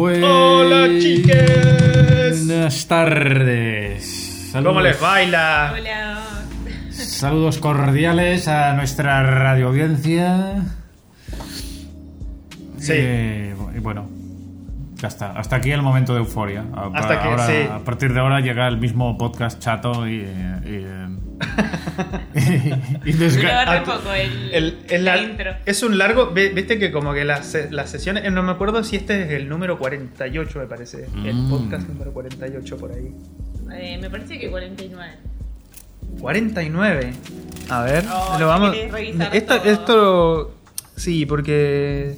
Hola, chiques. Buenas tardes. Saludos, ¿Cómo les baila? Hola. Saludos cordiales a nuestra radio audiencia. Sí. Eh, y bueno, ya está. Hasta aquí el momento de euforia. A, Hasta que- ahora- sí. a partir de ahora llega el mismo podcast chato y. y, eh, y desga- Pero Ah, un poco el, El- el la lar- intro. es un largo, viste que como que las, las sesiones, eh, no me acuerdo si este es el número 48 me parece, el Mm. podcast número 48 por ahí. Eh, me parece que 49. 49. A ver, Oh, lo vamos. todo. esto sí, porque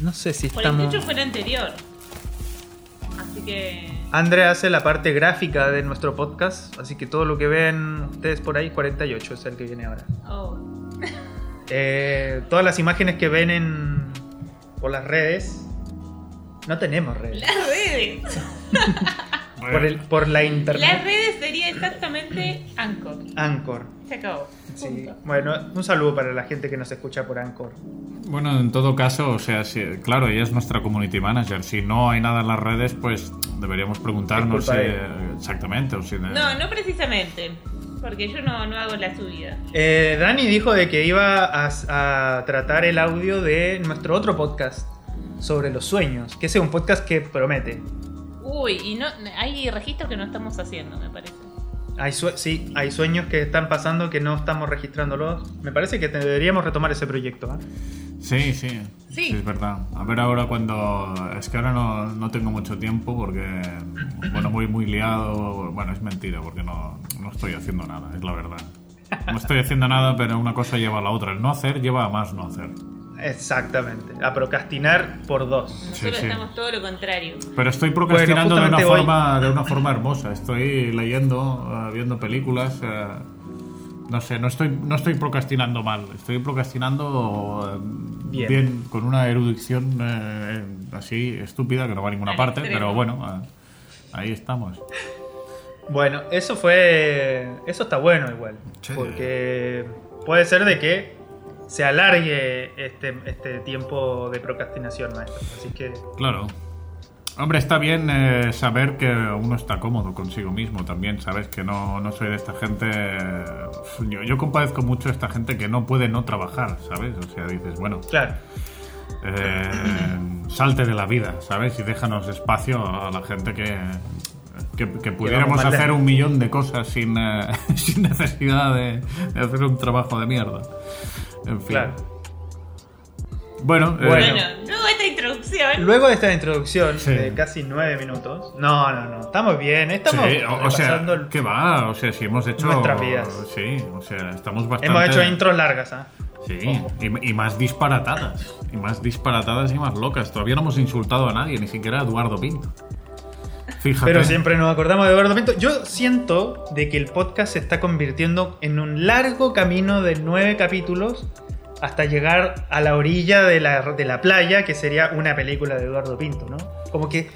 no sé si estamos 48 fue el anterior. Que. Andrea hace la parte gráfica de nuestro podcast, así que todo lo que ven ustedes por ahí 48 es el que viene ahora. Oh. Eh, todas las imágenes que ven en por las redes no tenemos redes. Las redes. Por, el, por la Las internet. redes sería exactamente Anchor. Anchor. Se acabó. Sí. Bueno, un saludo para la gente que nos escucha por Anchor. Bueno, en todo caso, o sea, si- claro, ella es nuestra community manager. Si no hay nada en las redes, pues deberíamos preguntarnos si- ella. exactamente. O si de- No, no precisamente. Porque yo no, no hago la subida. Eh, Dani dijo de que iba a, a tratar el audio de nuestro otro podcast sobre los sueños, que ese es un podcast que promete. Uy, y no hay registros que no estamos haciendo, me parece. Hay sue- sí, hay sueños que están pasando que no estamos registrándolos. Me parece que deberíamos retomar ese proyecto. ¿eh? Sí, sí, Sí. es verdad. A ver ahora cuando... Es que ahora no, no tengo mucho tiempo porque, bueno, muy, muy liado. Bueno, es mentira porque no, no estoy haciendo nada, es la verdad. No estoy haciendo nada, pero una cosa lleva a la otra. El no hacer lleva a más no hacer. Exactamente. A procrastinar por dos. Nosotros sí. estamos todo lo contrario. Pero estoy procrastinando de, una hoy- forma, de una forma hermosa. Estoy leyendo, eh, viendo películas. eh, no sé, no estoy, no estoy procrastinando mal. Estoy procrastinando eh, Bien. bien. con una erudición eh, así estúpida que no va a ninguna Al parte. extremo. Pero bueno, ahí estamos. Bueno, eso fue. Eso está bueno igual. Sí. Porque puede ser de que se alargue este, este tiempo de procrastinación, maestro. Así que. Claro. Hombre, está bien eh, saber que uno está cómodo consigo mismo también, ¿sabes? Que no, no soy de esta gente... Yo, yo compadezco mucho a esta gente que no puede no trabajar, ¿sabes? O sea, dices, bueno, Claro. eh, salte de la vida, ¿sabes? Y déjanos espacio a la gente que, que, que pudiéramos hacer un millón de cosas sin, eh, sin necesidad de, de hacer un trabajo de mierda. En fin. Claro. Bueno, eh, Bueno. Bueno, luego esta introducción. Luego de esta introducción Sí. de casi nueve minutos. No, no, no. Estamos bien. Estamos Sí, o, o sea, ¿qué va? O sea, si hemos hecho... Nuestras vidas. Sí, o sea, estamos bastante... Hemos hecho intros largas, ¿ah? Sí, y, y más disparatadas. Y más disparatadas y más locas. Todavía no hemos insultado a nadie, ni siquiera a Eduardo Pinto. Fíjate. Pero siempre nos acordamos de Eduardo Pinto. Yo siento de que el podcast se está convirtiendo en un largo camino de nueve capítulos hasta llegar a la orilla de la, de la playa, que sería una película de Eduardo Pinto, ¿no? Como que,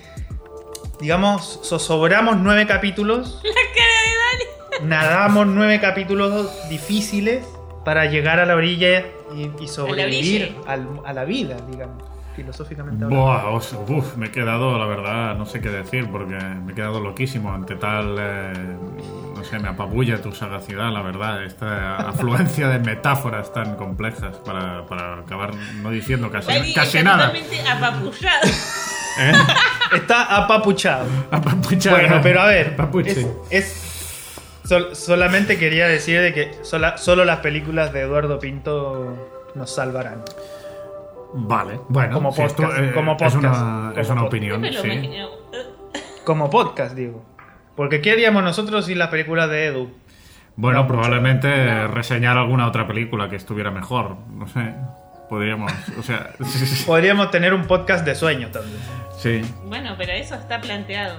digamos, zozobramos nueve capítulos, La cara de Dani. nadamos nueve capítulos difíciles para llegar a la orilla y, y sobrevivir al- a la vida, digamos, filosóficamente hablando. Uf, me he quedado, la verdad, no sé qué decir, porque me he quedado loquísimo ante tal. eh, no sé, me apabulla tu sagacidad, la verdad. Esta afluencia de metáforas tan complejas para, para acabar no diciendo casi, Dani casi está nada. apapullado. ¿Eh? Está apapuchado. Apapuchar. Bueno, pero a ver, Apapuche. es, es- sol- solamente quería decir de que sola- solo las películas de Eduardo Pinto nos salvarán. Vale, bueno, Como si esto, podcast, eh, como es podcast, una, como es una podcast. opinión, sí. Como podcast, digo. Porque ¿qué haríamos nosotros sin las películas de Edu? Bueno, No, probablemente reseñar alguna otra película que estuviera mejor. No sé. Podríamos. O sea. Podríamos tener un podcast de sueños también. Sí. Bueno, pero eso está planteado.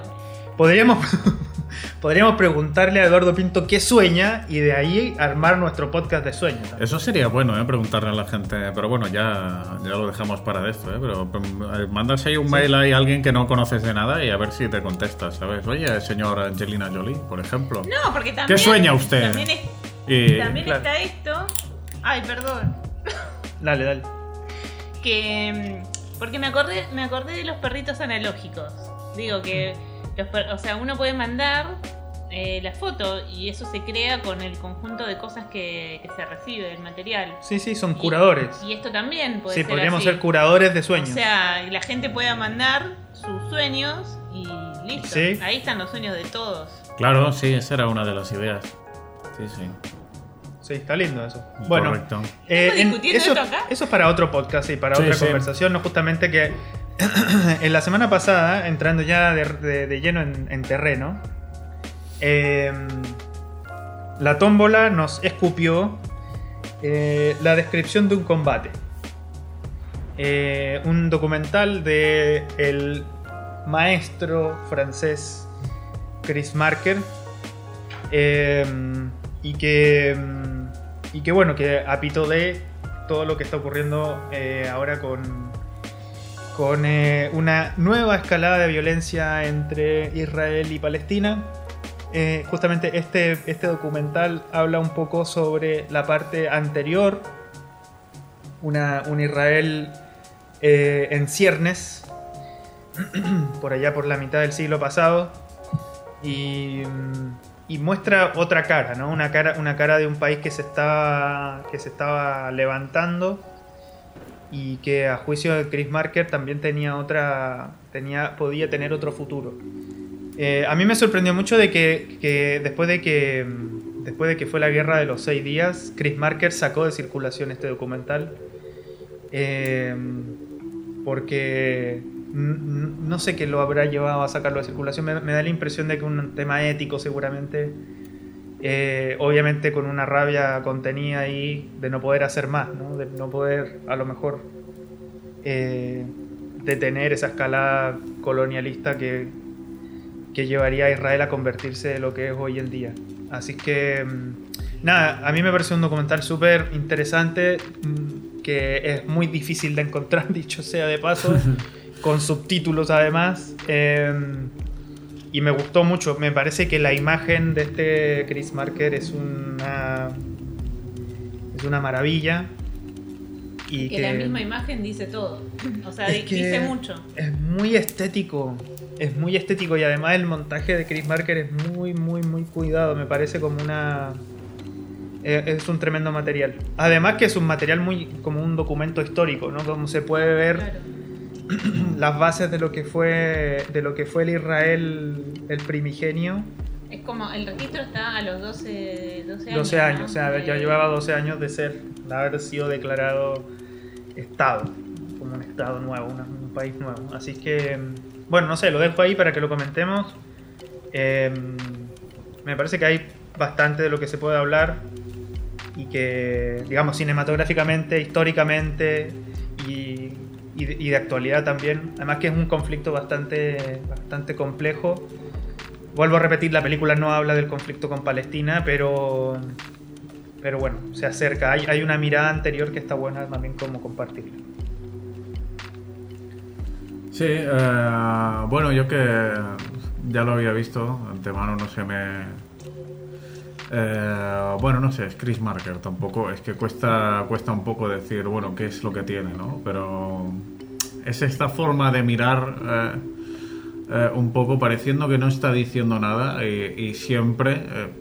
Podríamos, podríamos preguntarle a Eduardo Pinto qué sueña y de ahí armar nuestro podcast de sueños. también. Eso sería bueno, ¿eh? Preguntarle a la gente. Pero bueno, ya, ya lo dejamos para esto, ¿eh? Pero eh, mandas ahí un mail a alguien que no conoces de nada y a ver si te contesta, ¿sabes? Oye, señor Angelina Jolie, por ejemplo. No, porque también. ¿Qué sueña usted? También, es- Y- también claro. está esto. Ay, perdón. Dale, dale. Que Porque me acordé, me acordé de los perritos analógicos. Digo que, los per- o sea, uno puede mandar eh, la foto y eso se crea con el conjunto de cosas que, que se recibe del material. Sí, sí, son Y- curadores. Y, esto también puede Sí, ser podríamos así. ser curadores de O sueños. sea, y la gente pueda mandar sus sueños y listo. Sí. Ahí están los sueños de todos. Claro, sí, esa era una de las ideas. Sí, sí. Sí, está lindo eso. Bueno, Correcto. eh, ¿Estamos en- discutiendo eso, esto acá? eso es para otro podcast y para Sí, otra sí. conversación, no justamente que en la semana pasada, entrando ya de, de- lleno en, en terreno, eh, la tómbola nos escupió eh, la descripción de un combate. Eh, un documental de el maestro francés Chris Marker. eh, y que. mm, Y que bueno, que apito de todo lo que está ocurriendo eh, ahora con. Con eh, una nueva escalada de violencia entre Israel y Palestina. Eh, justamente este, este documental habla un poco sobre la parte anterior. Una, un Israel eh, en ciernes. por allá por la mitad del siglo pasado. Y, y muestra otra cara, ¿no? Una cara, una cara de un país que se que se estaba levantando y que a juicio de Chris Marker también tenía otra, tenía, podía tener otro futuro. Eh, a mí me sorprendió mucho de que, que después de que después de que fue la guerra de los seis días, Chris Marker sacó de circulación este documental. Eh, porque no sé qué lo habrá llevado a sacarlo de circulación. Me, me da la impresión de que un tema ético seguramente. Eh, obviamente con una rabia contenida ahí de no poder hacer más, ¿no? de no poder a lo mejor eh, detener esa escalada colonialista que, que llevaría a Israel a convertirse en lo que es hoy en día. Así que, mm, nada, a mí me parece un documental súper interesante, mm, que es muy difícil de encontrar, dicho sea de paso, con subtítulos además. eh, y me gustó mucho, me parece que la imagen de este Chris Marker es una, es una maravilla. Y que, la misma imagen dice todo. O sea, Es dice mucho. Es muy estético. Es muy estético y además el montaje de Chris Marker es muy, muy, muy cuidado. Me parece como una. eh, Es un tremendo material. Además que es un material muy como un documento histórico, ¿no? Como se puede ver Claro. las bases de lo que fue de lo que fue el Israel el primigenio. Es como el registro está a los 12, 12 años. 12 años, ¿no? o sea, ya De- llevaba 12 años de ser, de haber sido declarado Estado, como un Estado nuevo, una- un país nuevo. Así que, bueno, no sé, lo dejo ahí para que lo comentemos. Eh, me parece que hay bastante de lo que se puede hablar y que, digamos, cinematográficamente, históricamente y, de actualidad también. Además que es un conflicto bastante, bastante complejo. Vuelvo a repetir, la película no habla del conflicto con Palestina, pero, pero bueno, se acerca. Hay, hay una mirada anterior que está buena también como compartirla. Sí, eh, bueno, yo que ya lo había visto, antemano no se me... eh, bueno, no sé, es Chris Marker, tampoco, es que cuesta, cuesta un poco decir, bueno, qué es lo que tiene, ¿no? Pero es esta forma de mirar eh, eh, un poco pareciendo que no está diciendo nada y, siempre... eh,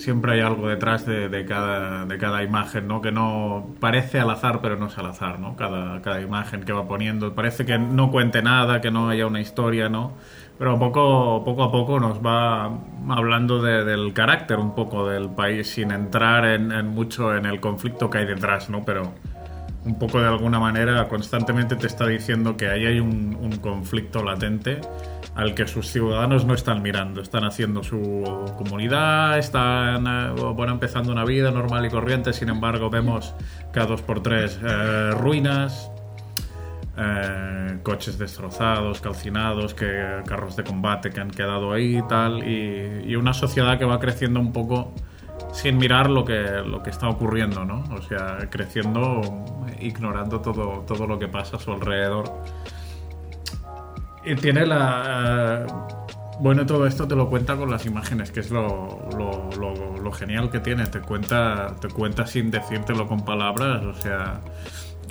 siempre hay algo detrás de, de cada, de cada imagen, ¿no? Que no parece al azar, pero no es al azar, ¿no? Cada, cada imagen que va poniendo. Parece que no cuente nada, que no haya una historia, ¿no? Pero poco, poco a poco nos va hablando de- del carácter un poco del país, sin entrar en, mucho en el conflicto que hay detrás, ¿no? Pero un poco de alguna manera constantemente te está diciendo que ahí hay un, un conflicto latente al que sus ciudadanos no están mirando, están haciendo su comunidad, están eh, bueno, empezando una vida normal y corriente, sin embargo vemos cada dos por tres eh, ruinas, eh, coches destrozados, calcinados, que, carros de combate que han quedado ahí y tal, y, una sociedad que va creciendo un poco sin mirar lo que, lo que está ocurriendo, ¿no? O sea, creciendo, ignorando todo, todo lo que pasa a su alrededor. Y tiene la... eh, bueno, todo esto te lo cuenta con las imágenes, que es lo, lo, lo- lo genial que tiene. Te cuenta, te cuenta sin decírtelo con palabras, o sea,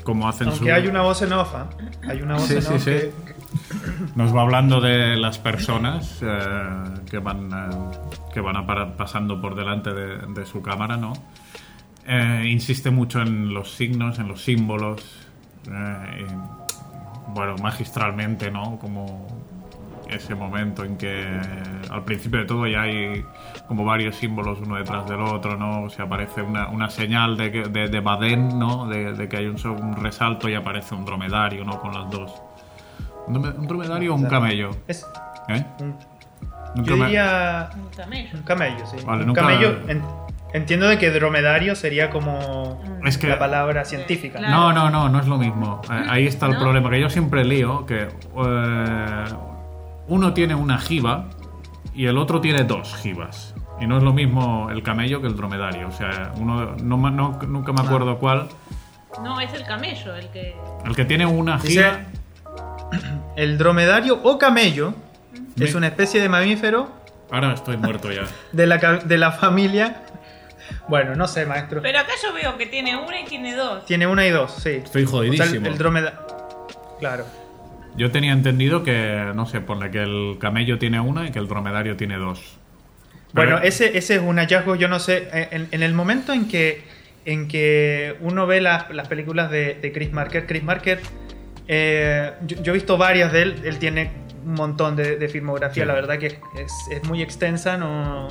como hacen Aunque su... hay una voz en off, ¿ah? Hay una voz Sí, en sí, off sí. que- Nos va hablando de las personas eh, que van, eh, que van a pasando por delante de, de su cámara, ¿no? Eh, insiste mucho en los signos, en los símbolos, eh, y, bueno, magistralmente, ¿no? Como ese momento en que al principio de todo ya hay como varios símbolos uno detrás del otro, ¿no? O sea, aparece una, una señal de, que- de, de Baden, ¿no? De, de que hay un, un resalto y aparece un dromedario, ¿no? Con las dos. ¿Un drome- un dromedario o un camello? Es ¿Eh? un- Un yo diría Un camello. un camello, sí. Vale, un nunca- camello. en- entiendo de que dromedario sería como Es que- la palabra científica. Claro. No, no, no, no es lo mismo. Eh, ahí está el ¿No? problema, que yo siempre lío que eh, uno tiene una jiba y el otro tiene dos jibas. Y no es lo mismo el camello que el dromedario. O sea, uno no, ma- no- nunca me acuerdo cuál. No, es el camello el que. El que tiene una Dice, jiba. el dromedario o camello Me- es una especie de mamífero Ahora estoy muerto ya. de la, de la familia. Bueno, no sé, maestro. Pero acá yo veo que tiene una y tiene dos. Tiene una y dos, sí. Estoy O sea, el, jodidísimo. el dromedario. Claro. Yo tenía entendido que, no sé, ponle que el camello tiene una y que el dromedario tiene dos. Pero- Bueno, ese, ese es un hallazgo, yo no sé, en, en el momento en que, en que uno ve las, las películas de, de Chris Marker, Chris Marker, eh, yo, yo he visto varias de él, él tiene un montón de, de filmografía, Sí. la verdad que es, es- es muy extensa, no,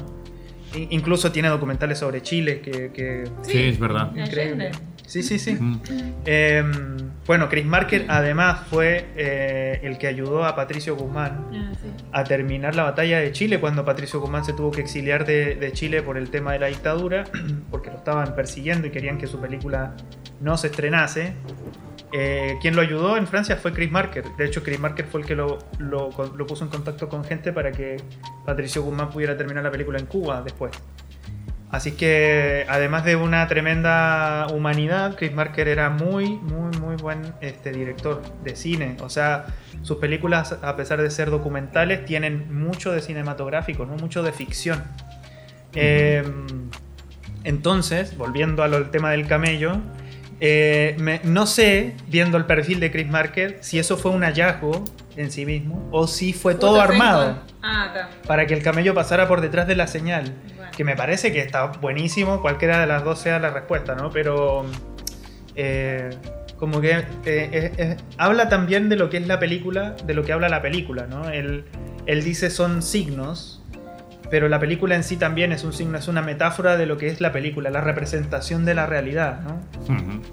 incluso tiene documentales sobre Chile, que... que- Sí, es verdad. Increíble. Sí, sí, sí. Mm. Eh, bueno, Chris Marker además fue eh, el que ayudó a Patricio Guzmán Ah, sí. a terminar la batalla de Chile cuando Patricio Guzmán se tuvo que exiliar de, de Chile por el tema de la dictadura, porque lo estaban persiguiendo y querían que su película no se estrenase. Eh, quien lo ayudó en Francia fue Chris Marker. De hecho, Chris Marker fue el que lo, lo- lo puso en contacto con gente para que Patricio Guzmán pudiera terminar la película en Cuba después. Así que, además de una tremenda humanidad, Chris Marker era muy, muy, muy buen este, director de cine. O sea, sus películas, a pesar de ser documentales, tienen mucho de cinematográfico, ¿no? mucho de ficción. Eh, entonces, volviendo al tema del camello, eh, me- no sé, viendo el perfil de Chris Marker, si eso fue un hallazgo en sí mismo o si fue todo armado Ah, acá. para que el camello pasara por detrás de la señal. Bueno. Que me parece que está buenísimo, cualquiera de las dos sea la respuesta, ¿no? Pero eh, como que eh, eh, eh, habla también de lo que es la película, de lo que habla la película, ¿no? Él, él dice son signos, pero la película en sí también es un signo, es una metáfora de lo que es la película, la representación de la realidad, ¿no?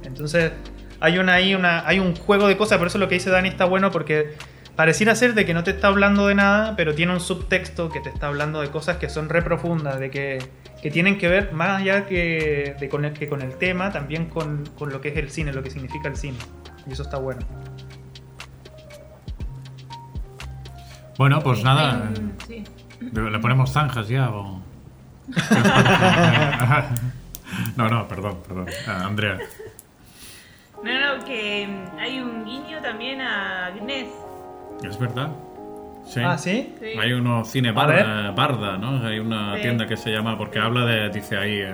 Entonces, hay una ahí una hay un juego de cosas, por eso lo que dice Dani está bueno porque pareciera ser de que no te está hablando de nada, pero tiene un subtexto que te está hablando de cosas que son re profundas, de que, que tienen que ver más allá que, de con el, que con el tema, también con, con lo que es el cine, lo que significa el cine. Y eso está bueno. Bueno, pues nada. Un- sí. ¿Le ponemos zanjas ya o.? no, no, perdón, perdón. Ah, Andrea. No, no, que mm, hay un guiño también a Agnes. ¿Es verdad? Sí. Ah, ¿sí? Sí. Hay uno cine A barda, barda, ¿no? Hay una Sí. tienda que se llama porque habla de, dice ahí, eh,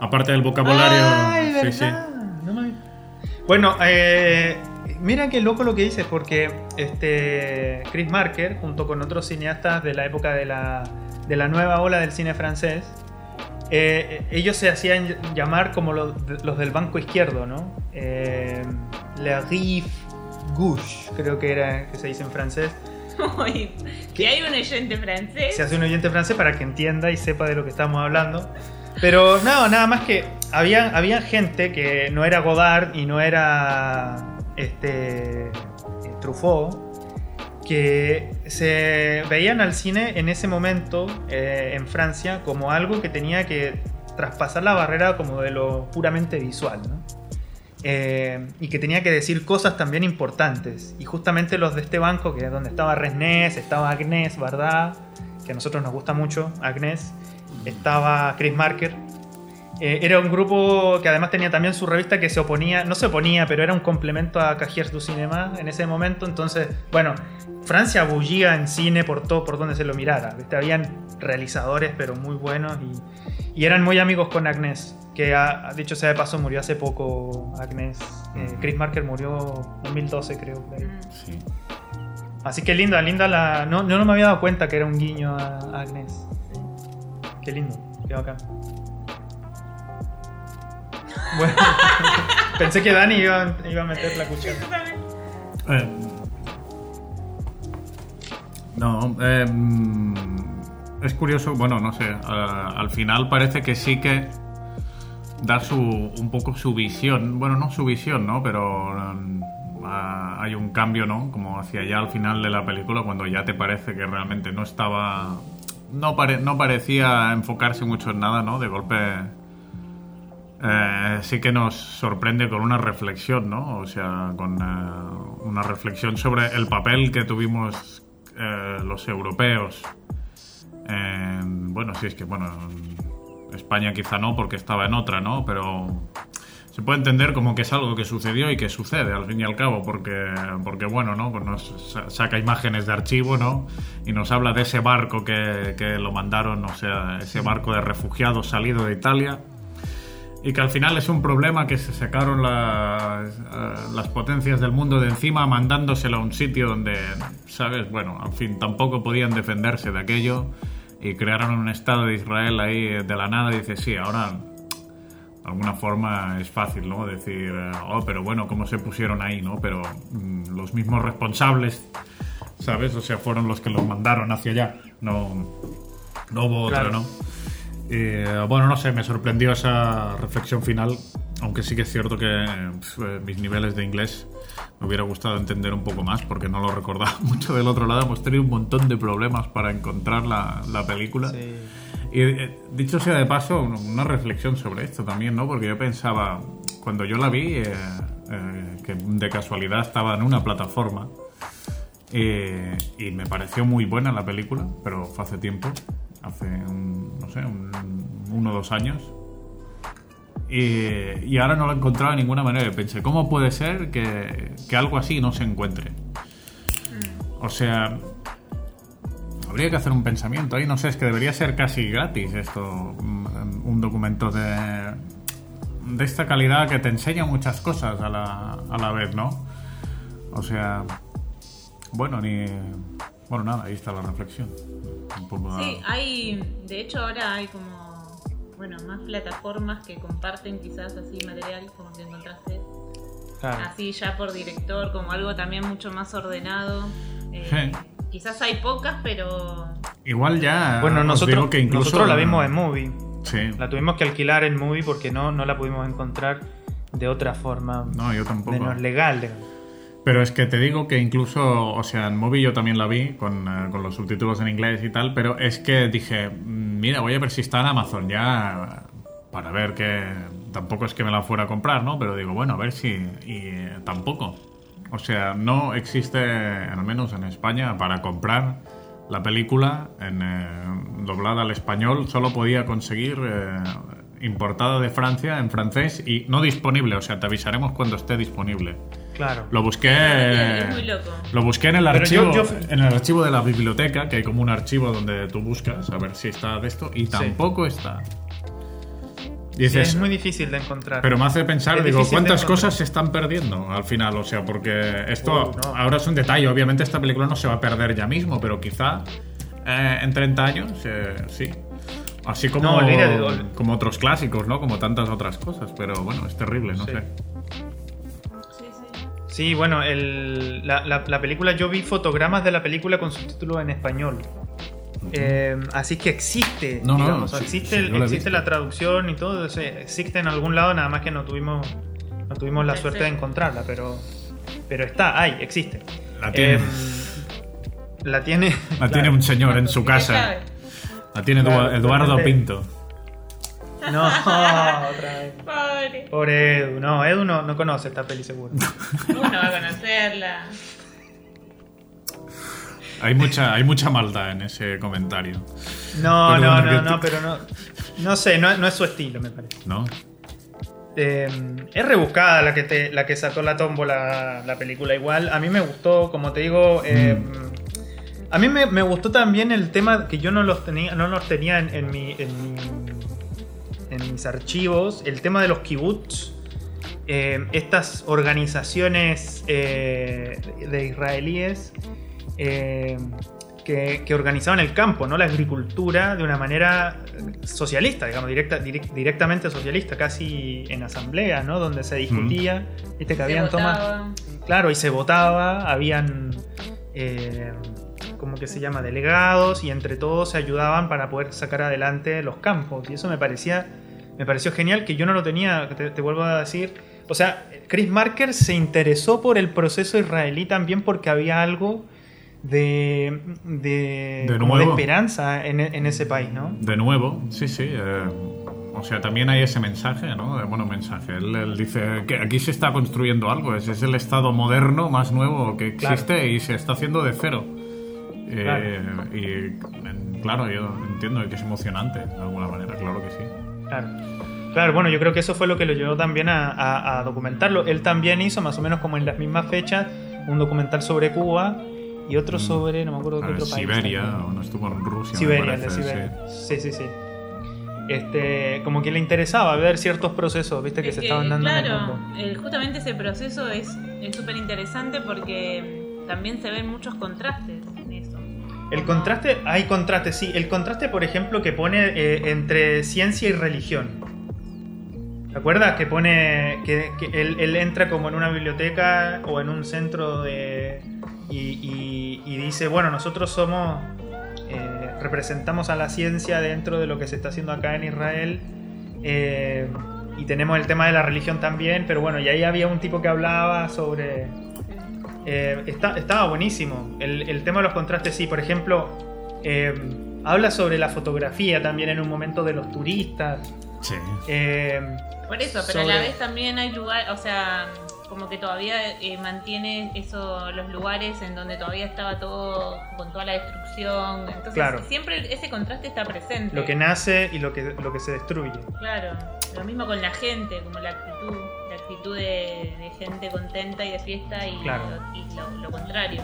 aparte del vocabulario, Ay, sí. No me- Bueno, eh, mira qué loco lo que dices, porque este Chris Marker, junto con otros cineastas de la época de la, de la nueva ola del cine francés, eh, ellos se hacían llamar como los, los del banco izquierdo, ¿no? Eh, la rive gauche, creo que era que se dice en francés. Uy, que hay un oyente francés. se hace un oyente francés para que entienda y sepa de lo que estamos hablando. Pero no, nada más que había, había gente que no era Godard y no era este, Truffaut, que se veían al cine en ese momento eh, en Francia como algo que tenía que traspasar la barrera como de lo puramente visual, ¿no? Eh, y que tenía que decir cosas también importantes. Y justamente los de este banco, que es donde estaba Resnés, estaba Agnès, ¿verdad? Que a nosotros nos gusta mucho, Agnès, estaba Chris Marker. Eh, era un grupo que además tenía también su revista que se oponía, no se oponía, pero era un complemento a Cahiers du Cinema en ese momento. Entonces, bueno, Francia bullía en cine por todo, por donde se lo mirara. ¿viste? Habían realizadores, pero muy buenos. Y, Y eran muy amigos con Agnes, que ha, dicho sea de paso murió hace poco Agnes. Eh, Chris Marker murió en 2012 creo. Sí. Así que linda, linda la... No, no me había dado cuenta que era un guiño a a Agnes. Qué lindo, qué bacán. Bueno, pensé que Dani iba, iba a meter la cuchara. Eh, no, eh, es curioso, bueno, no sé, al final parece que sí que da su, un poco su visión, bueno, no su visión, ¿no? Pero ah, hay un cambio, ¿no? Como hacia allá al final de la película, cuando ya te parece que realmente no estaba, no, pare- no parecía enfocarse mucho en nada, ¿no? De golpe eh, sí que nos sorprende con una reflexión, ¿no? O sea, con eh, una reflexión sobre el papel que tuvimos eh, los europeos. En- bueno, sí, es que, bueno, en España quizá no, porque estaba en otra, ¿no? Pero se puede entender como que es algo que sucedió y que sucede al fin y al cabo, porque, porque bueno, ¿no? Pues nos sa- saca imágenes de archivo, ¿no? Y nos habla de ese barco que, lo mandaron, o sea, ese barco de refugiados salido de Italia. Y que al final es un problema que se sacaron eh, las potencias del mundo de encima mandándoselo a un sitio donde, ¿sabes? Bueno, al fin, tampoco podían defenderse de aquello y crearon un Estado de Israel ahí eh, de la nada dice, sí, ahora de alguna forma es fácil, ¿no? Decir, eh, oh, pero bueno, ¿cómo se pusieron ahí, no? Pero mm, los mismos responsables, ¿sabes? O sea, fueron los que los mandaron hacia allá, no, no hubo Claro. ¿no? Eh, bueno, no sé, me sorprendió esa reflexión final, aunque sí que es cierto que eh, mis niveles de inglés me hubiera gustado entender un poco más porque no lo recordaba mucho del otro lado. Hemos tenido un montón de problemas para encontrar la, la película. Sí. Y eh, dicho sea de paso, un- una reflexión sobre esto también, ¿no? Porque yo pensaba, cuando yo la vi, eh, eh, que de casualidad estaba en una plataforma, eh, y me pareció muy buena la película, pero fue hace tiempo, hace, un- no sé, un- uno o dos años. Y, y ahora no lo he encontrado de ninguna manera. Y pensé, ¿cómo puede ser que, que algo así no se encuentre? O sea, Habría que hacer un pensamiento ahí, no sé, es que debería ser casi gratis esto, un un documento de, de esta calidad que te enseña muchas cosas a la, a la vez, ¿no? O sea, bueno, ni... Bueno, nada, ahí está la reflexión. Un poco Sí, hay, de hecho ahora hay como, bueno, más plataformas que comparten quizás así material como que encontraste, Claro. así ya por director, como algo también mucho más ordenado. Eh, Sí. Quizás hay pocas, pero Igual ya... Bueno, os nosotros, que incluso, nosotros la vimos en Movie. Sí. La tuvimos que alquilar en Movie porque no, no la pudimos encontrar de otra forma No, yo tampoco. menos legal. digamos. Pero es que te digo que incluso, o sea, en móvil yo también la vi con, eh, con los subtítulos en inglés y tal, pero es que dije, "Mm, mira, voy a ver si está en Amazon ya para ver que tampoco es que me la fuera a comprar, ¿no? Pero digo, bueno, a ver si... Y eh, tampoco. O sea, no existe, al menos en España, para comprar la película en, eh, doblada al español, solo podía conseguir eh, importada de Francia en francés y no disponible, o sea, te avisaremos cuando esté disponible. Claro. Lo busqué. Es muy loco. Lo busqué en el Pero archivo. yo- yo- En el archivo de la biblioteca, que hay como un archivo donde tú buscas a ver si está de esto, y tampoco está. Sí, es muy difícil de encontrar. pero me hace pensar, Es digo, ¿cuántas cosas se están perdiendo al final? O sea, porque esto Uh, no. ahora es un detalle. Obviamente esta película no se va a perder ya mismo, pero quizá eh, en 30 años eh, sí. Así como, No, como otros clásicos, ¿no? Como tantas otras cosas. Pero bueno, es terrible, no Sí. sé. Sí, bueno, el- la, la- la película, yo vi fotogramas de la película con subtítulos en español. Eh, así que existe, No, no, digamos, sí, existe, sí, la existe traducción y todo, o sea, existe en algún lado, nada más que no tuvimos, no tuvimos la suerte de encontrarla, pero, pero está, hay, existe. La tiene. Eh, la tiene. La tiene un señor en su ¿Qué casa. La tiene Eduardo. Pinto. No, otra vez. Pobre. Pobre Edu, no, Edu no, no conoce esta peli seguro. Uno va a conocerla. Hay mucha, hay mucha maldad en ese comentario, No, no, no, te- no, pero no. No sé, no, no es su estilo, me parece. ¿no? Eh, es rebuscada la que, te, la que sacó la tómbola la película igual. A mí me gustó, como te digo. eh, a mí me, me gustó también el tema que yo no los tenía, no los tenía en, en mi, en, mi, en mis archivos el tema de los kibbutz. eh, estas organizaciones eh, de israelíes eh, que, que organizaban el campo, ¿no? la agricultura de una manera socialista, digamos, directa, direct- directamente socialista, casi en asamblea, ¿no? donde se discutía, viste que habían tomas. Claro, y se votaba, habían, ¿cómo que se llama? Delegados y entre todos se ayudaban para poder sacar adelante los campos. Y eso me parecía, me pareció genial, que yo no lo tenía, te, te vuelvo a decir. O sea, Chris Marker se interesó por el proceso israelí también porque había algo de, de, De como de nuevo. esperanza en, en ese país, ¿no? De nuevo, sí, sí. eh, o sea, también hay ese mensaje, ¿no? Eh, Bueno, mensaje. Él, él dice que aquí se está construyendo algo. Es, es el estado moderno más nuevo que Claro. existe y se está haciendo de cero. Eh, Claro. Y claro, yo entiendo que es emocionante de alguna manera, claro que sí. Claro. Claro, bueno, yo creo que eso fue lo que lo llevó también a, a- a documentarlo. Él también hizo, más o menos como en las mismas fechas, un documental sobre Cuba y otro sobre, no me acuerdo qué otro país. Siberia, o no estuvo en Rusia. me Siberia, el de Siberia. Sí, sí, sí. Este, como que le interesaba ver ciertos procesos, viste, que Es se estaban dando en el claro, eh, justamente ese proceso es es súper interesante porque mm, también se ven muchos contrastes. El contraste, hay contraste, sí. El contraste, por ejemplo, que pone eh, entre ciencia y religión. ¿Te acuerdas? Que pone que, él, entra como en una biblioteca o en un centro de... Y dice, bueno, nosotros somos... eh, representamos a la ciencia dentro de lo que se está haciendo acá en Israel. eh, y tenemos el tema de la religión también, pero bueno, y ahí había un tipo que hablaba sobre... Eh, está- estaba buenísimo. El, el tema de los contrastes, sí. Por ejemplo, eh, habla sobre la fotografía también en un momento de los turistas. Sí. Eh, Por eso, pero a la vez también hay lugares, o sea, como que todavía eh, mantiene eso, los lugares en donde todavía estaba todo con toda la destrucción. Entonces Claro. siempre ese contraste está presente. lo que nace y lo que, lo que se destruye. Claro, lo mismo con la gente, como la actitud, actitud de, de gente contenta y de fiesta y, Claro. lo, y lo- lo contrario.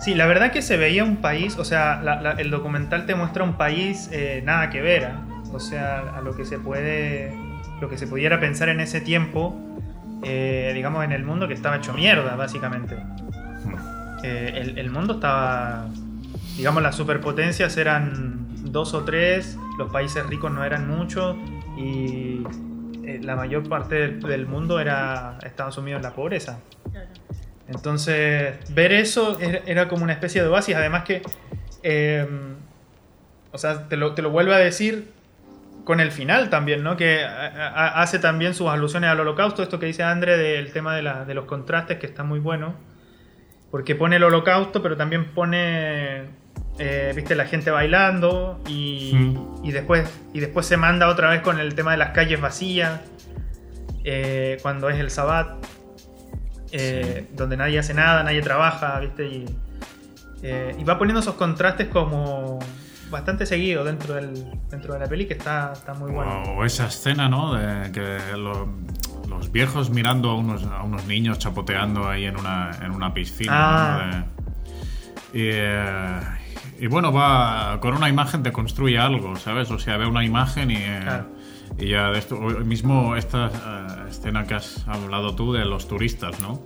Sí, la verdad que se veía un país, o sea, la- la- el documental te muestra un país eh, nada que ver, ¿ah? o sea, a lo que se puede, lo que se pudiera pensar en ese tiempo, eh, digamos, en el mundo que estaba hecho mierda, básicamente. Eh, el, el mundo estaba, digamos, las superpotencias eran dos o tres, los países ricos no eran muchos y eh, la mayor parte del, del mundo era estaba sumido en la pobreza. Entonces, ver eso era, era como una especie de oasis. Además que, eh, o sea, te lo, te lo vuelve a decir con el final también, ¿no? Que hace también sus alusiones al holocausto, esto que dice André del tema de, la- de los contrastes, que está muy bueno. Porque pone el holocausto, pero también pone, eh, viste, la gente bailando y, Mm. y, después, y después se manda otra vez con el tema de las calles vacías, eh, cuando es el sabbat eh, donde nadie hace nada, nadie trabaja, ¿viste? Y, y va poniendo esos contrastes como bastante seguido dentro, del, dentro de la peli, que está, está muy bueno. O esa escena, ¿no? De que lo- los viejos mirando a unos, a unos niños chapoteando ahí en una, en una piscina. Ah. ¿no? De- y, eh, y bueno, va con una imagen te construye algo, ¿sabes? O sea, ve una imagen y, eh, y ya de esto. Mismo esta eh, escena que has hablado tú de los turistas, ¿no?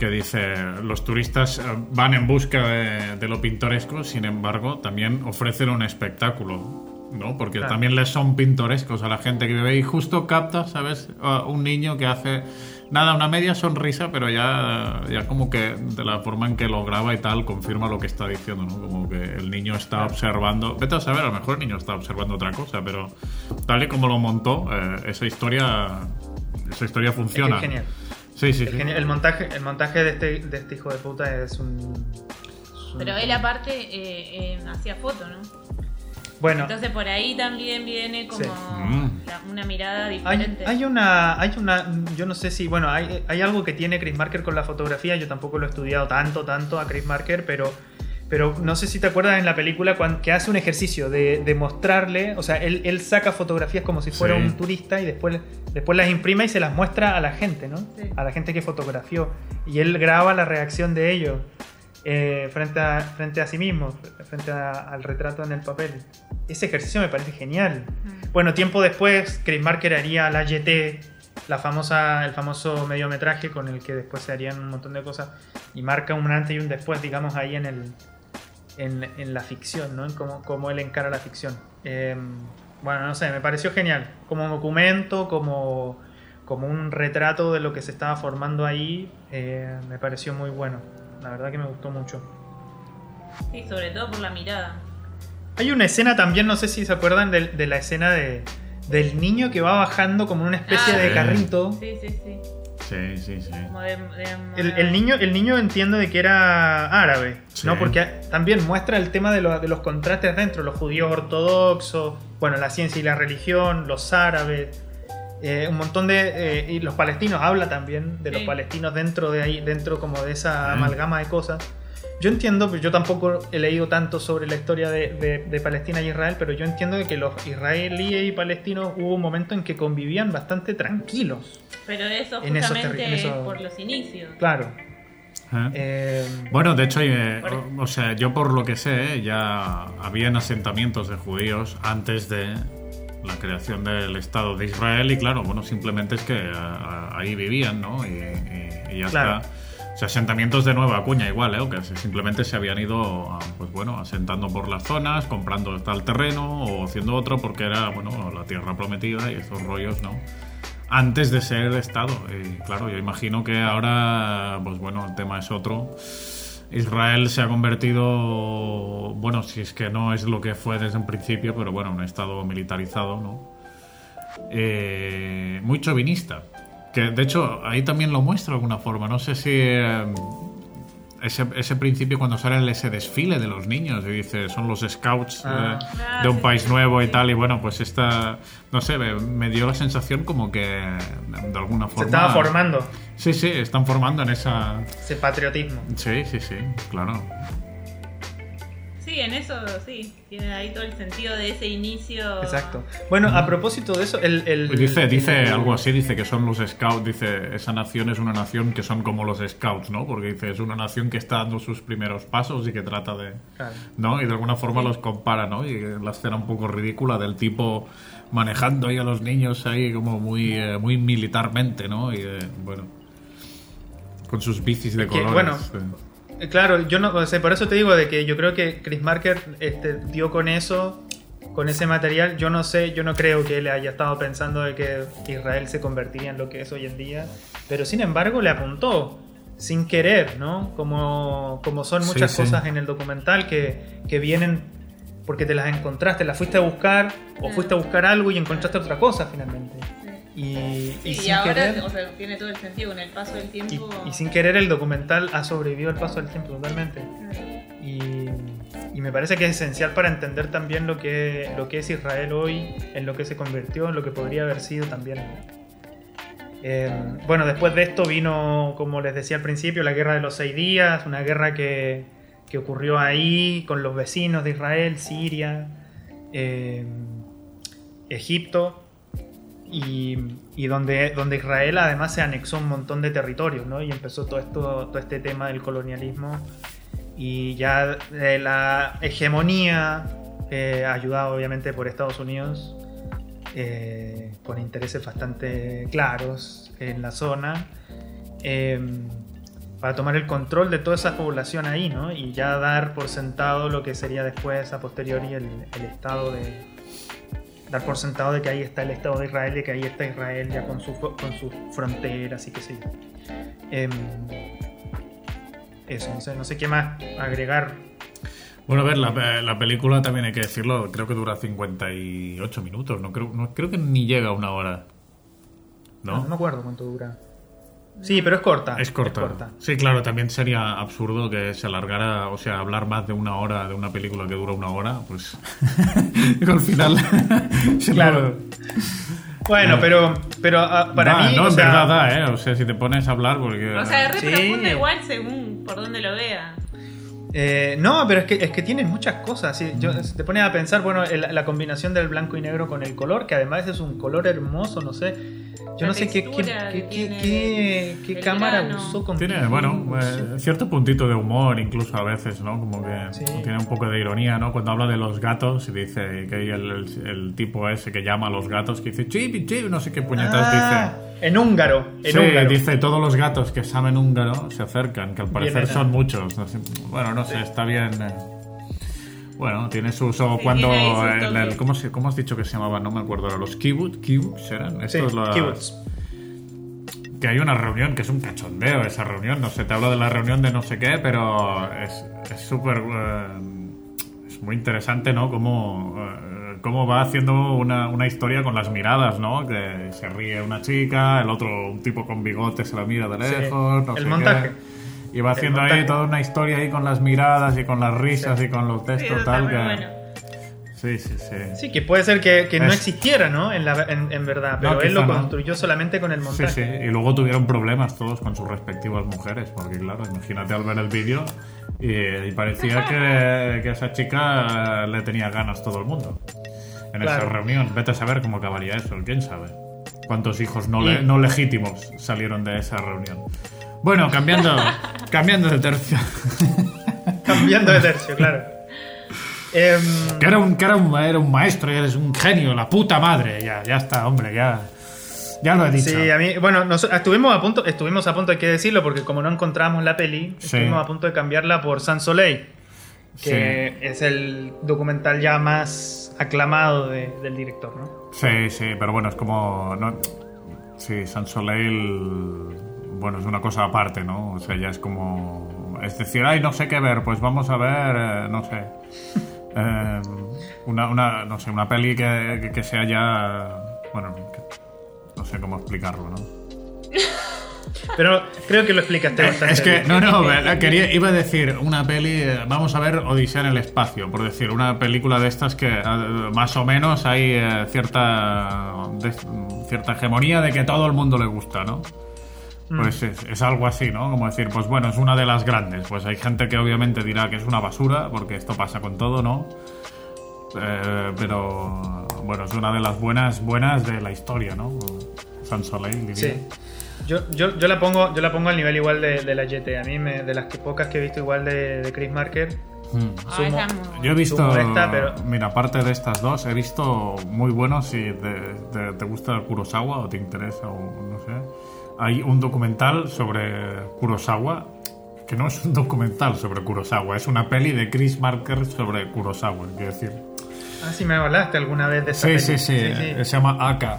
que dice los turistas eh, van en busca de, de lo pintoresco, sin embargo, también ofrecen un espectáculo, ¿no? Porque Claro. también les son pintorescos a la gente que vive y justo capta, ¿sabes? A un niño que hace nada, una media sonrisa, pero ya, ya como que de la forma en que lo graba y tal, confirma lo que está diciendo, ¿no? Como que el niño está observando, vete a saber, a lo mejor el niño está observando otra cosa, pero tal y como lo montó, eh, esa historia, esa historia Es que funciona. es genial. Sí, sí, Es sí. genial. El montaje, el montaje de, este, de este hijo de puta es un. es un- Pero él aparte eh, eh, hacía foto, ¿no? Bueno, Entonces por ahí también viene como Sí. Mm. la- una mirada Hay, diferente. hay una, hay una, yo no sé si, bueno, hay, hay algo que tiene Chris Marker con la fotografía, yo tampoco lo he estudiado tanto, tanto a Chris Marker, pero, pero no sé si te acuerdas en la película cuan- que hace un ejercicio de, de mostrarle, o sea, él, él saca fotografías como si fuera Sí. un turista y después, después las imprime y se las muestra a la gente, ¿no? Sí. A la gente que fotografió. Y él graba la reacción de ellos eh, frente, a, frente a sí mismo, frente a- al retrato en el papel. Ese ejercicio me parece genial. Mm. Bueno, tiempo después, Chris Marker haría la YT, la famosa, el famoso mediometraje con el que después se harían un montón de cosas y marca un antes y un después, digamos, ahí en el en, en la ficción, ¿no? En cómo, cómo él encara la ficción. Eh, bueno, no sé, me pareció genial. Como documento, como, como un retrato de lo que se estaba formando ahí, eh, me pareció muy bueno. La verdad que me gustó mucho. Sí, sobre todo por la mirada. Hay una escena también, no sé si se acuerdan de, de la escena de, del niño que va bajando como en una especie Ah, de sí. carrito. Sí, sí, sí. Sí, sí, sí. Como de- de- El, el niño, el niño entiendo de que era árabe, Sí. ¿no? Porque también muestra el tema de, lo- de los contrastes dentro, los judíos ortodoxos, bueno, la ciencia y la religión, los árabes, eh, un montón de... eh, y los palestinos, habla también de los Sí. palestinos dentro de ahí, dentro como de esa amalgama de cosas. Yo entiendo, pero yo tampoco he leído tanto sobre la historia de, de- de Palestina y Israel, pero yo entiendo de que los israelíes y palestinos hubo un momento en que convivían bastante tranquilos. Pero eso en esos justamente terri- en esos- por los inicios. Claro. ¿Eh? Eh, Bueno, de hecho, eh, o, o sea, yo por lo que sé, ya habían asentamientos de judíos antes de la creación del Estado de Israel y claro, bueno, simplemente es que a- a- ahí vivían, ¿no? Y, y- y ya Claro. está. O sea, asentamientos de nueva cuña igual, ¿eh? O que simplemente se habían ido, ah, pues bueno, asentando por las zonas, comprando tal terreno o haciendo otro porque era, bueno, la tierra prometida y esos rollos, ¿no? antes de ser Estado. Y claro, yo imagino que ahora, pues bueno, el tema es otro. Israel se ha convertido, bueno, si es que no es lo que fue desde un principio, pero bueno, un Estado militarizado, ¿no? Eh, muy chauvinista. Que de hecho ahí también lo muestra de alguna forma. No sé si eh, ese, ese principio cuando sale ese desfile de los niños y dice son los scouts Ah. eh, Ah, de un país nuevo y tal. Y bueno, pues esta, no sé, me, me dio la sensación como que de alguna se forma. estaba formando Sí, sí, están formando en esa. ese patriotismo. Sí, sí, sí, claro. Sí, en eso sí. Tiene ahí todo el sentido de ese inicio. Exacto. Bueno, a propósito de eso, el. el- Dice, dice el- algo así, dice que son los scouts, dice, esa nación es una nación que son como los scouts, ¿no? Porque dice, es una nación que está dando sus primeros pasos y que trata de... Claro. ¿no? Y de alguna forma los compara, ¿no? Y la escena un poco ridícula del tipo manejando ahí a los niños ahí como muy, eh, muy militarmente, ¿no? Y eh, bueno, con sus bicis de Que, colores. bueno, eh. Eh, Claro, yo no, o sea, por eso te digo de que yo creo que Chris Marker este, dio con eso, con ese material. Yo no sé, yo no creo que él haya estado pensando de que Israel se convertiría en lo que es hoy en día, pero sin embargo le apuntó sin querer, ¿no? Como, como son muchas sí. cosas en el documental que, que vienen porque te las encontraste, las fuiste a buscar o fuiste a buscar algo y encontraste otra cosa finalmente. Y, y Sí, y, sin ahora querer... o sea, tiene todo el sentido con el paso del tiempo. y sin querer el documental ha sobrevivido al paso del tiempo totalmente. Y, y me parece que es esencial para entender también lo que, lo que es Israel hoy, en lo que se convirtió, en lo que podría haber sido también. Eh, bueno, después de esto vino, como les decía al principio, la guerra de los seis días, una guerra que, que ocurrió ahí con los vecinos de Israel, Siria, eh, Egipto, y, y donde, donde Israel además se anexó un montón de territorios, ¿no? Y empezó todo, esto, todo este tema del colonialismo y ya eh, la hegemonía, eh, ayudada obviamente por Estados Unidos, eh, con intereses bastante claros en la zona, eh, para tomar el control de toda esa población ahí, ¿no? Y ya dar por sentado lo que sería después, a posteriori, el, el estado de, dar por sentado de que ahí está el Estado de Israel y que ahí está Israel ya con, su, con sus fronteras y qué sé yo. Em, eso, no sé, no sé qué más agregar. Bueno, a ver, la, la película también hay que decirlo, creo que dura 58 minutos, no creo, no, creo que ni llega a una hora. No, ¿No? me acuerdo cuánto dura. Sí, pero es corta. Es corta. Sí, claro, también sería absurdo que se alargara, o sea, hablar más de una hora de una película que dura una hora, pues al final... Claro. Bueno, pero, pero ah, para Da, mí. No, o en sea, verdad da, ¿eh? O sea, si te pones a hablar porque... O sea, re Sí. profundo igual según por donde lo vea. eh, no, pero es que, es que tienen muchas cosas. ¿sí? Yo, si te pones a pensar, bueno, el- la combinación del blanco y negro con el color, que además es un color hermoso, no sé. Yo La no sé qué, qué, qué, cámara grano. usó con Tiene, bueno, eh, cierto puntito de humor incluso a veces, ¿no? Como que Sí. tiene un poco de ironía, ¿no? Cuando habla de los gatos y dice que hay el, el- el tipo ese que llama a los gatos que dice chip, chip, no sé qué puñetas Ah, en húngaro. En Sí, húngaro. dice todos los gatos que saben húngaro se acercan, que al parecer son muchos. bueno, no sé, está bien. eh. Bueno, tiene su uso Sí, cuando el- el-. ¿cómo, se- ¿cómo has dicho que se llamaban? No me acuerdo ahora. Los kibbutz, kibbutz eran. Sí, los- kibbutz. que hay una reunión que es un cachondeo esa reunión. No sé, te hablo de la reunión de no sé qué, pero es es súper. eh, es muy interesante, ¿no? Cómo, eh, cómo va haciendo una, una historia con las miradas, ¿no? Que se ríe una chica, el otro, un tipo con bigote, se la mira de Sí, lejos. no el sé montaje. qué. Y va haciendo ahí toda una historia ahí con las miradas y con las risas y con los Sí, textos, está tal. que... bueno. Sí, sí, sí. Sí, que puede ser que, que no Es- existiera, ¿no? En, la- en- en verdad. No, Pero él quizá lo no. construyó solamente con el Sí, montaje. sí, y luego tuvieron problemas todos con sus respectivas mujeres, porque claro, imagínate al ver el vídeo y, y parecía que, que esa chica eh, le tenía ganas todo el mundo en esa Claro. reunión. Vete a saber cómo acabaría eso, quién sabe. Cuántos hijos no, le- no legítimos salieron de esa reunión. Bueno, cambiando, cambiando de tercio. Cambiando de tercio, claro. Em, Que era un, que era un, era un maestro, eres un genio, la puta madre. Ya, ya está, hombre, ya. Ya lo he dicho. Sí, a mí, bueno, nos- estuvimos a punto, estuvimos a punto, hay que decirlo, porque como no encontramos la peli, Sí. estuvimos a punto de cambiarla por Sans Soleil, que es el documental ya más aclamado de- del director, ¿no? Sí, sí, pero bueno, es como. No, sí, San Soleil. Bueno, es una cosa aparte, ¿no? O sea, ya es como. Es decir, ay, no sé qué ver, pues vamos a ver, eh, no sé. eh, una, una, no sé, una peli que, que, que sea ya. Bueno, que- no sé cómo explicarlo, ¿no? Pero creo que lo explicaste bastante Es que, no, no, ¿verdad? quería, iba a decir una peli, eh, vamos a ver Odisea en el espacio, por decir, una película de estas que eh, más o menos hay eh, cierta, de- cierta hegemonía de que todo el mundo le gusta, ¿no? Pues es, es algo así, ¿no? Como decir, pues bueno, es una de las grandes. Pues hay gente que obviamente dirá que es una basura, porque esto pasa con todo, ¿no? Eh, pero bueno, es una de las buenas, buenas de la historia, ¿no? San Soleil, diría. Sí. Yo, yo, yo, la pongo, yo la pongo al nivel igual de, de la YT. A mí, me, de las que pocas que he visto igual de, de Chris Marker, Mm. Ah, Sumo. Yo he visto, esta, pero- mira, aparte de estas dos, he visto muy buenos si te, te- te gusta Kurosawa o te interesa o no sé. Hay un documental sobre Kurosawa que no es un documental sobre Kurosawa, es una peli de Chris Marker sobre Kurosawa, quiero decdecir. Ah, sí, me hablaste alguna vez de esa Sí, peli. sí, sí, eh, se llama Aka.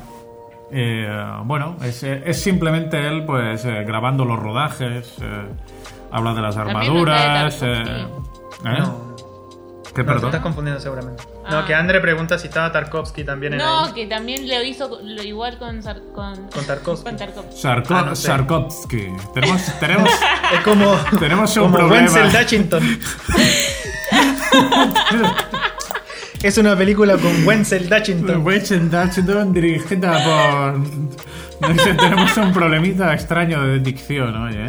Eh, bueno, es, eh, es simplemente él pues eh, grabando los rodajes, eh, habla de las armaduras. eh, ¿eh? no. ¿Qué, No, te estás confundiendo seguramente. Ah. No, que Andre pregunta si estaba Tarkovsky también en No, ahí. que también lo hizo lo igual con, Sar- con, Con Tarkovsky. con Tarkovsky. Sarko- Ah, no sé. Sarkovsky. Tenemos, tenemos, Es como, tenemos un como problema. Wenzel Dutchington. es una película con Wenzel Dutchington. Wenzel Dutchington dirigida por... No sé, tenemos un problemita extraño de dicción, oye.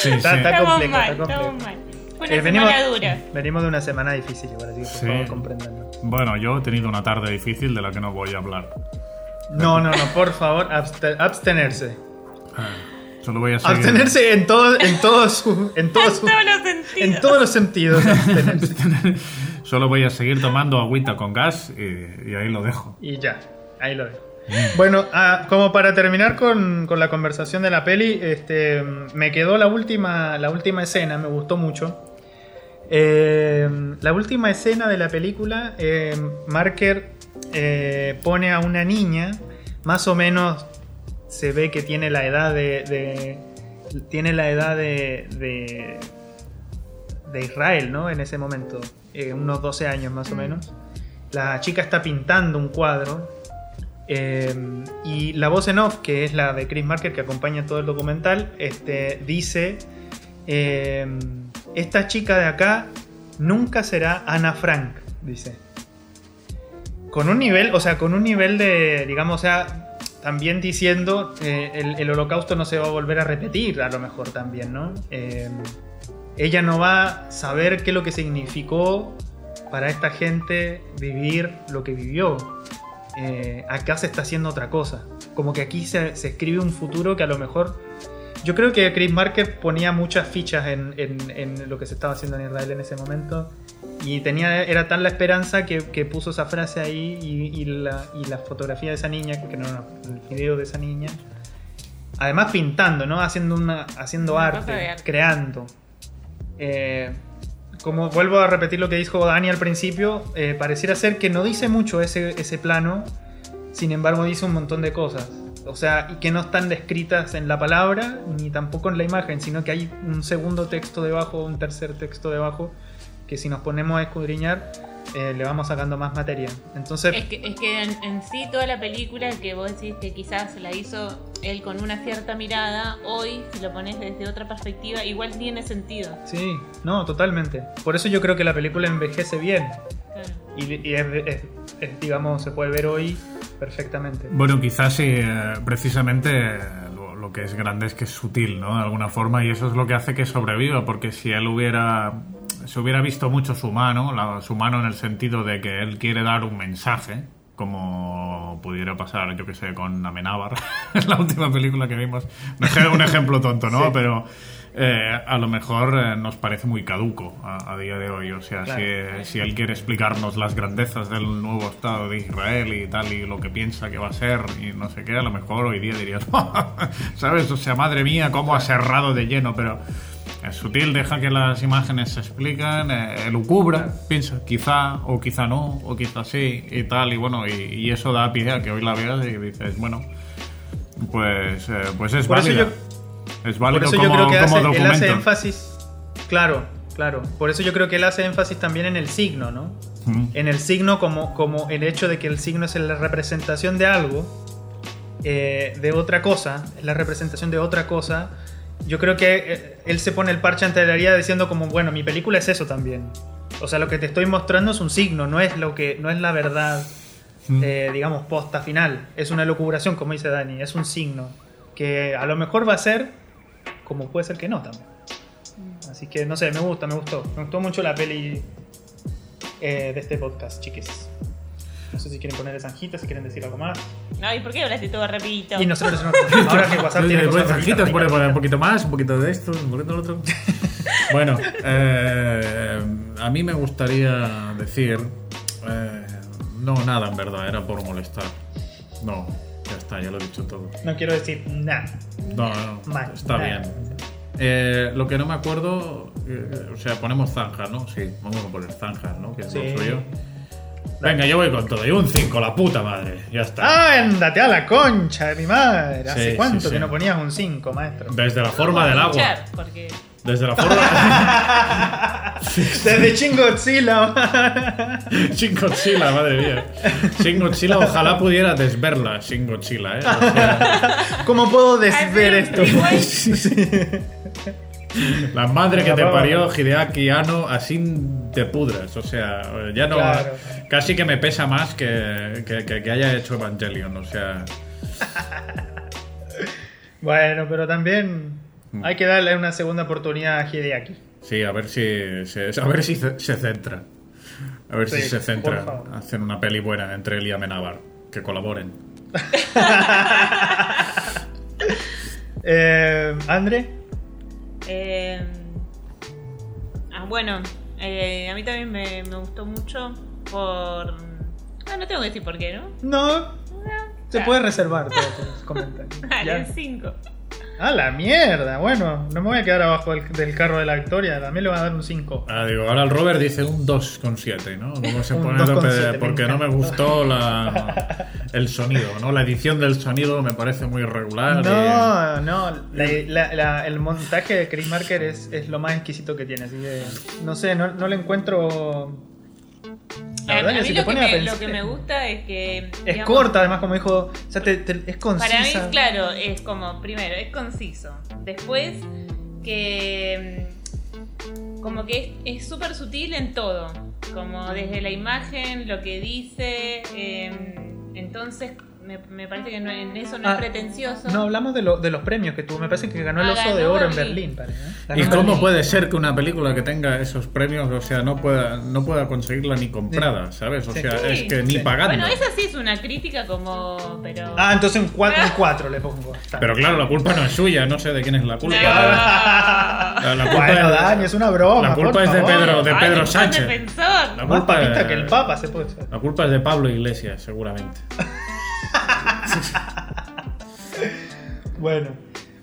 Sí, Está- sí. está- complejo, mal, está complejo. Una Eh, venimos, semana dura. venimos de una semana difícil igual, así que por Sí. favor compréndanlo. Bueno, yo he tenido una tarde difícil de la que no voy a hablar. No, no, no, por favor, abste- abstenerse. Solo voy a seguir... Abstenerse en todos, en todos, su- en todos, su- Todos los sentidos. en todos los sentidos. abstenerse. Solo voy a seguir tomando agüita con gas y, y ahí lo dejo. Y ya, ahí lo dejo. Bueno, ah, como para terminar con, con la conversación de la peli, este, me quedó la última, la última escena, me gustó mucho. Eh, la última escena de la película, eh, Marker eh, pone a una niña, más o menos se ve que tiene la edad de, de- tiene la edad de, de, de Israel, ¿no? En ese momento, unos 12 años más o menos. La chica está pintando un cuadro y la voz en off, que es la de Chris Marker, que acompaña todo el documental, este, dice, esta chica de acá nunca será Ana Frank, dice. Con un nivel, o sea, con un nivel de, digamos, o sea, también diciendo, eh, el, holocausto no se va a volver a repetir, a lo mejor también, ¿no? Eh, ella no va a saber qué es lo que significó para esta gente vivir lo que vivió. Eh, acá se está haciendo otra cosa. como que aquí se escribe un futuro que a lo mejor... Yo creo que Chris Marker ponía muchas fichas en, en- en lo que se estaba haciendo en Israel en ese momento. Y tenía, era tan la esperanza que, que puso esa frase ahí y, y la, y la fotografía de esa niña, que no, no, el video de esa niña. Además pintando, ¿no? Haciendo, una, haciendo Una arte, arte. creando. Eh, como vuelvo a repetir lo que dijo Dani al principio, eh, pareciera ser que no dice mucho ese, ese plano, sin embargo dice un montón de cosas. O sea, y que no están descritas en la palabra ni tampoco en la imagen, sino que hay un segundo texto debajo, un tercer texto debajo, que si nos ponemos a escudriñar, eh, le vamos sacando más materia. Entonces, Es que, es que en, en sí toda la película que vos decís que quizás la hizo él con una cierta mirada, hoy si lo pones desde otra perspectiva, igual tiene sentido. sí, no, totalmente. Por eso yo creo que la película envejece bien. Claro. Y, y es- es- es, digamos, se puede ver hoy perfectamente. Bueno, quizás sí, eh, precisamente eh, lo, que es grande es que es sutil, ¿no? De alguna forma, y eso es lo que hace que sobreviva, porque si él hubiera. Se hubiera visto mucho su mano, la- su mano en el sentido de que él quiere dar un mensaje, como pudiera pasar, yo que sé, con Amenábar, en la última película que vimos. Un ej- Un ejemplo tonto, ¿no? Sí. Pero eh, a lo mejor eh, nos parece muy caduco a, a día de hoy. O sea, Claro. si, si él quiere explicarnos las grandezas del nuevo Estado de Israel y tal, y lo que piensa que va a ser, y no sé qué, a lo mejor hoy día dirías, ¿sabes? O sea, madre mía, cómo ha cerrado de lleno, pero es sutil, deja que las imágenes se explican, eh, lucubra, piensa, quizá, o quizá no, o quizá sí, y tal, y bueno, y, y eso da pie a que hoy la veas y dices, bueno, pues, eh, pues es Por eso válida. yo- es Por válido eso como, yo creo que hace, él documento. hace énfasis. Claro, claro. Por eso yo creo que él hace énfasis también en el signo, ¿no? Mm. En el signo como, como el hecho de que el signo es la representación de algo, eh, de otra cosa, es la representación de otra cosa. Yo creo que eh, él se pone el parche ante la herida diciendo como, bueno, mi película es eso también. O sea, lo que te estoy mostrando es un signo, no es lo que, no es la verdad, Mm. eh, digamos, posta final. Es una locubración, como dice Dani, es un signo. Que a lo mejor va a ser, como puede ser que no también. Así que no sé, me gusta, me gustó. Me gustó mucho la peli eh, de este podcast, chiques. No sé si quieren poner zanjitas, si quieren decir algo más. Ay, ¿por qué hablaste todo rapidito? Y nosotros no- ahora que WhatsApp tiene cosas zanjitas, bonitas, pone, ricas. pone un poquito más, un poquito de esto, un poquito de lo otro. bueno, eh, a mí me gustaría decir. eh, no, nada en verdad, era por molestar. No, está, ya lo he dicho todo. No quiero decir nada. No, no, Mal, está bien. Eh, lo que no me acuerdo, eh, o sea, ponemos zanjas, ¿no? Sí, vamos a poner zanjas, ¿no? Que es lo Sí. suyo. Venga, yo voy con todo. Y un 5, la puta madre. Ya está. ¡Ah, ándate a la concha de mi madre! ¿Hace Sí, cuánto sí, que no ponías un 5, maestro? Desde la forma del agua. Porque Desde la forma. Desde Chingotzilla. Shin Godzilla, madre mía. Shin Godzilla, ojalá pudiera desverla Shin Godzilla, ¿eh? O sea, ¿Cómo puedo desver esto? la madre que te parió, Hideaki Anno, así te pudras. O sea, ya no. Claro. Casi que me pesa más que, que, que- que haya hecho Evangelion. O sea, Bueno, pero también. Hay que darle una segunda oportunidad a Hideaki. sí, a ver si se, a ver si se, se centra. A ver si se centra hacer una peli buena entre él y Amenábar. Que colaboren. Eh, ¿Andre? Eh, ah, bueno, eh, a mí también me, me gustó mucho por... Ah, no tengo que decir por qué, ¿no? No, se puede reservar todos tus comentarios. Dale, ¿Ya? 5. Ah, la mierda. Bueno, no me voy a quedar abajo del, del carro de la victoria. También le voy a dar un 5. Ah, digo, ahora el Robert dice un 2,7, ¿no? Como se pone 2,7, me porque no me gustó la, el sonido, ¿no? La edición del sonido me parece muy regular. y- No, no. la- la- la- el montaje de Chris Marker es, es lo más exquisito que tiene. Así que, no sé, no, no le encuentro. La A, verdad a que mí si lo te que, me, pensar- lo que me gusta es que... Es digamos, corta, además, como dijo. O sea, te- te- es concisa. Para mí, claro, es como, primero, es conciso. Después, que mm, como que es es súper sutil en todo. Como desde la imagen, lo que dice. em, entonces, me, me parece que no- en eso no Ah, es pretencioso. No, hablamos de, lo- de los premios que tuvo. Me parece que ganó el Ah, oso de oro en Berlín. Berlín. parece, ¿eh? Ganó ¿Y cómo Berlín. puede ser que una película que tenga esos premios, o sea, no pueda, no pueda conseguirla ni comprada, ¿sabes? O Sí. sea, Sí. es que ni pagando. Bueno, esa sí es una crítica como. Pero. Ah, entonces un 4 le pongo. Está. Pero claro, la culpa no es suya, no sé de quién es la No. culpa. La, la culpa Bueno, es, Dani, es una broma. la culpa es de. Pedro, de Pedro Sánchez. La culpa, papista es- que el Papa se puede la culpa es de Pablo Iglesias, seguramente. Bueno.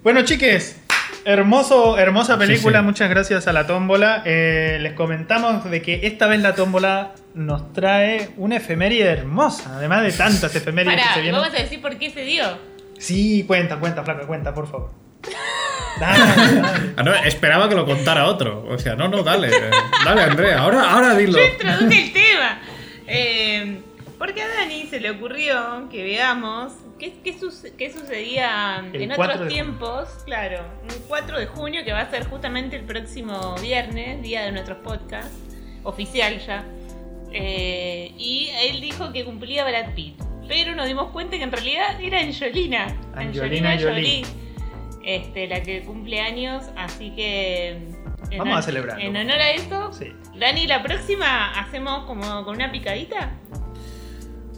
Bueno, chiques. Hermoso, hermosa película, Sí, sí. muchas gracias a la tómbola. Eh, les comentamos de que esta vez la tómbola nos trae una efeméride hermosa, además de tantas efemérides que Pará, se vienen. vamos a decir por qué se dio. Sí, cuenta, cuenta, flaca, cuenta, por favor. Dale, dale. Ah, no, esperaba que lo contara otro. O sea, no, no, dale. Dale, Andrea, ahora, ahora dilo. Yo introduje el tema. Eh, porque a Dani se le ocurrió que veamos qué, qué, suce- qué sucedía El en 4 otros tiempos. Claro, un 4 de junio que va a ser justamente el próximo viernes, día de nuestros podcasts, oficial ya. Eh, y él dijo que cumplía Brad Pitt. Pero nos dimos cuenta que en realidad era Angelina. Angelina Jolie. Este, la que cumple años, así que. en Vamos a celebrarlo. En honor a eso, Sí. Dani, la próxima hacemos como con una picadita.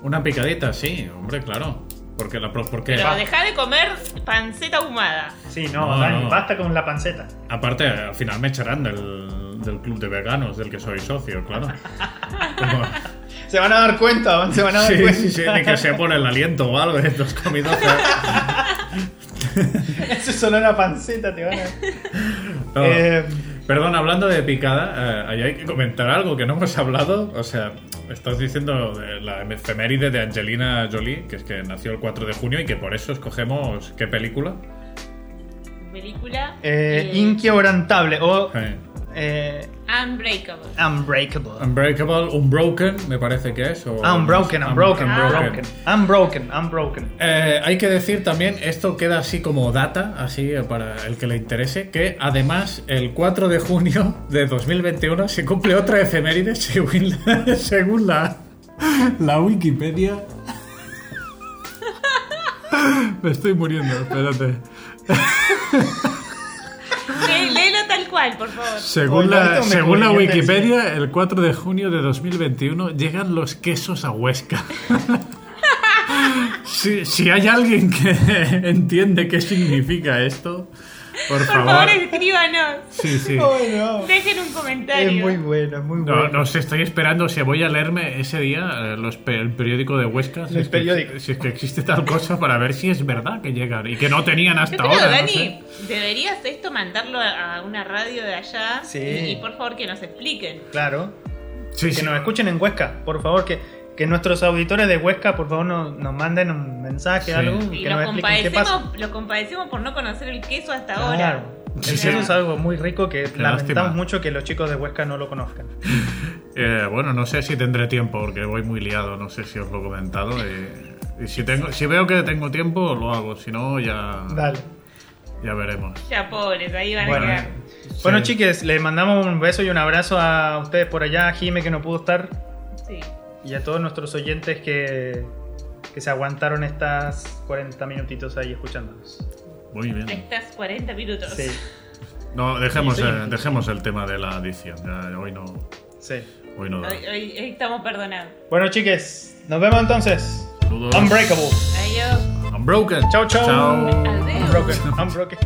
Una picadita, sí, hombre, claro. Porque la pro- porque Pero deja de comer panceta ahumada. Sí, no, No, Dani, no. basta con la panceta. aparte al final me echarán del, del club de veganos del que soy socio, claro. Como- Se van a dar cuenta, se van a dar sí, cuenta. sí, sí, ni que sea por el aliento o algo, estos comidos. Eso es solo una panceta, te van a. No. Eh, Perdón, hablando de picada, eh, ahí hay que comentar algo que no hemos hablado. O sea, estás diciendo de la efeméride de Angelina Jolie, que es que nació el 4 de junio y que por eso escogemos qué película. Película. eh, eh, inquebrantable o Eh, eh, Unbreakable. unbreakable. Unbreakable, Unbroken, me parece que es. o- Ah, unbroken, unbroken, Unbroken. unbroken. Unbroken, unbroken. Eh, hay que decir también, esto queda así como data, así eh, para el que le interese, que además el 4 de junio de 2021 se cumple otra efeméride según la, según la, la Wikipedia. Me estoy muriendo, espérate. Lé- Léelo tal cual, por favor. Según la, según la Wikipedia, el 4 de junio de 2021 llegan los quesos a Huesca. si, si hay alguien que entiende qué significa esto, por, Por favor. favor, escríbanos. Sí, sí. Oh, no. Dejen un comentario. Es muy bueno, muy No, bueno. no sé, estoy esperando si voy a leerme ese día eh, los pe- el periódico de Huesca. Si es, que, si es que existe tal cosa para ver si es verdad que llegan y que no tenían Yo hasta creo, ahora. no Dani, sé. deberías esto mandarlo a a una radio de allá Sí. y, y por favor que nos expliquen. Claro. Sí, Que sí. nos escuchen en Huesca, por favor, que, que nuestros auditores de Huesca, por favor, nos, nos manden un mensaje, Sí. algo, Y que lo nos expliquen qué pasa. compadecemos, lo compadecemos por no conocer el queso hasta ahora. Claro. El sí. queso es algo muy rico que lamentamos lástima. mucho que los chicos de Huesca no lo conozcan. Eh, bueno, no sé si tendré tiempo porque voy muy liado, no sé si os lo he comentado. eh, y si, tengo, si veo que tengo tiempo, lo hago, si no, ya, Dale. ya veremos. Ya pobres, ahí van Bueno. a quedar. Bueno, Sí. chiques, les mandamos un beso y un abrazo a ustedes por allá, a Jime que no pudo estar, Sí. Y a todos nuestros oyentes que, que se aguantaron estas 40 minutitos ahí escuchándonos. Muy bien. Estás 40 minutos. Sí, No, dejemos, Sí, sí. eh, dejemos el tema de la adición. ya, hoy no, sí. hoy no da. Hoy, hoy- hoy estamos perdonados. Bueno, chiques, nos vemos entonces. Saludos. Unbreakable. Adiós. Unbroken. Chau, chau. Chao. Adiós. Unbroken. Unbroken.